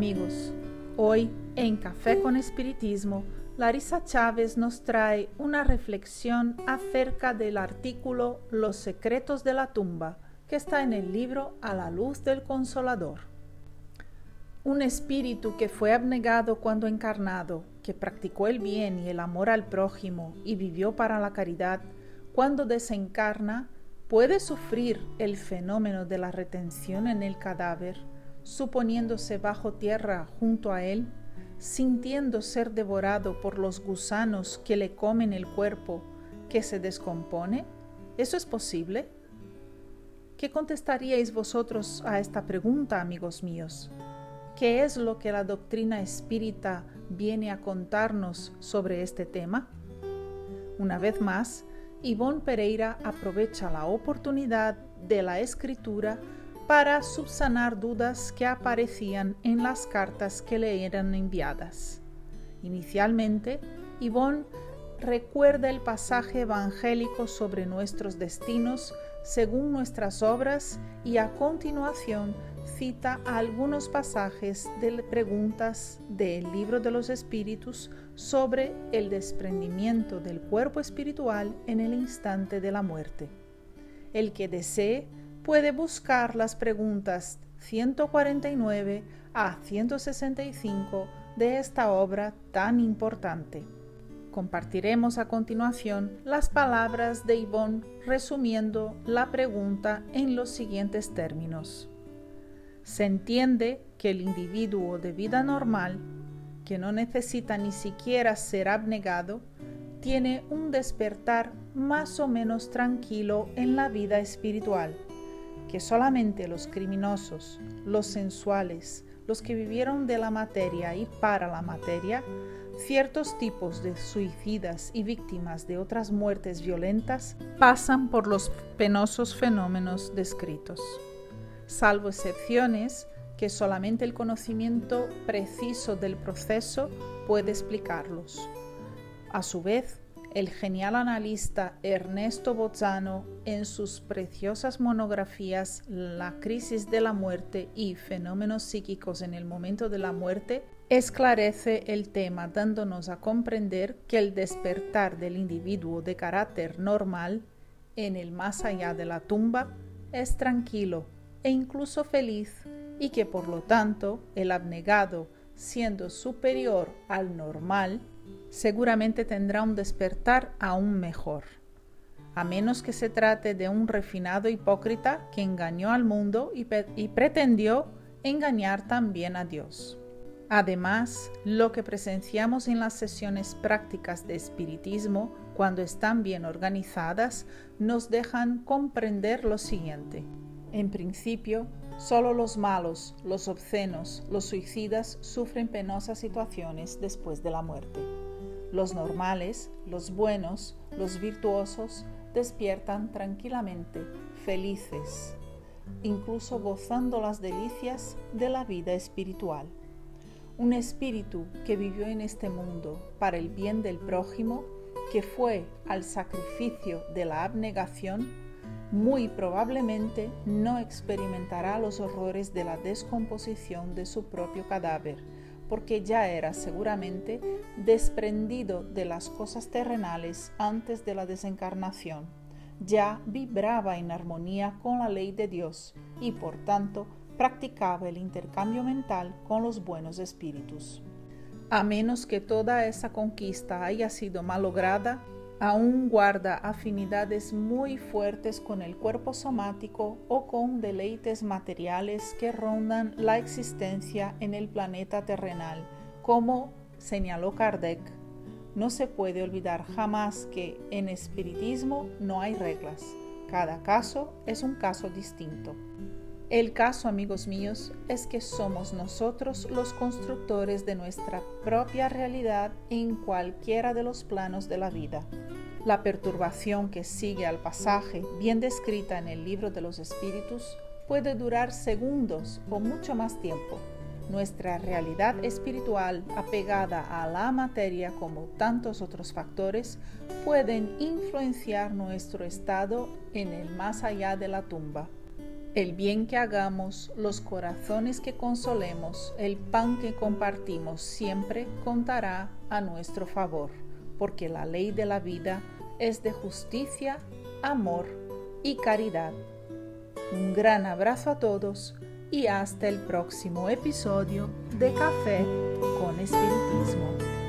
amigos, hoy en Café con Espiritismo, Larisa Chávez nos trae una reflexión acerca del artículo Los secretos de la tumba, que está en el libro A la luz del Consolador. Un espíritu que fue abnegado cuando encarnado, que practicó el bien y el amor al prójimo y vivió para la caridad, cuando desencarna, puede sufrir el fenómeno de la retención en el cadáver, suponiéndose bajo tierra junto a él, sintiendo ser devorado por los gusanos que le comen el cuerpo, que se descompone? ¿Eso es posible? ¿Qué contestaríais vosotros a esta pregunta, amigos míos? ¿Qué es lo que la doctrina espírita viene a contarnos sobre este tema? Una vez más, Ivonne Pereira aprovecha la oportunidad de la escritura para subsanar dudas que aparecían en las cartas que le eran enviadas. Inicialmente, Ivonne recuerda el pasaje evangélico sobre nuestros destinos según nuestras obras y a continuación cita algunos pasajes de preguntas del libro de los espíritus sobre el desprendimiento del cuerpo espiritual en el instante de la muerte. El que desee puede buscar las preguntas 149 a 165 de esta obra tan importante. Compartiremos a continuación las palabras de Yvonne resumiendo la pregunta en los siguientes términos. Se entiende que el individuo de vida normal, que no necesita ni siquiera ser abnegado, tiene un despertar más o menos tranquilo en la vida espiritual, que solamente los criminosos, los sensuales, los que vivieron de la materia y para la materia, ciertos tipos de suicidas y víctimas de otras muertes violentas pasan por los penosos fenómenos descritos. Salvo excepciones que solamente el conocimiento preciso del proceso puede explicarlos. A su vez, el genial analista Ernesto Bozzano, en sus preciosas monografías La crisis de la muerte y fenómenos psíquicos en el momento de la muerte, esclarece el tema dándonos a comprender que el despertar del individuo de carácter normal en el más allá de la tumba es tranquilo e incluso feliz y que por lo tanto el abnegado, siendo superior al normal, seguramente tendrá un despertar aún mejor, a menos que se trate de un refinado hipócrita que engañó al mundo y, pretendió engañar también a Dios. Además, lo que presenciamos en las sesiones prácticas de espiritismo, cuando están bien organizadas, nos dejan comprender lo siguiente. En principio, solo los malos, los obscenos, los suicidas sufren penosas situaciones después de la muerte. Los normales, los buenos, los virtuosos despiertan tranquilamente, felices, incluso gozando las delicias de la vida espiritual. Un espíritu que vivió en este mundo para el bien del prójimo, que fue al sacrificio de la abnegación, muy probablemente no experimentará los horrores de la descomposición de su propio cadáver, porque ya era seguramente desprendido de las cosas terrenales antes de la desencarnación, ya vibraba en armonía con la ley de Dios y por tanto practicaba el intercambio mental con los buenos espíritus. A menos que toda esa conquista haya sido malograda, aún guarda afinidades muy fuertes con el cuerpo somático o con deleites materiales que rondan la existencia en el planeta terrenal, como señaló Kardec. No se puede olvidar jamás que en espiritismo no hay reglas. Cada caso es un caso distinto. El caso, amigos míos, es que somos nosotros los constructores de nuestra propia realidad en cualquiera de los planos de la vida. La perturbación que sigue al pasaje, bien descrita en el libro de los espíritus, puede durar segundos o mucho más tiempo. Nuestra realidad espiritual, apegada a la materia como tantos otros factores, pueden influenciar nuestro estado en el más allá de la tumba. El bien que hagamos, los corazones que consolemos, el pan que compartimos siempre contará a nuestro favor, porque la ley de la vida es de justicia, amor y caridad. Un gran abrazo a todos y hasta el próximo episodio de Café con Espiritismo.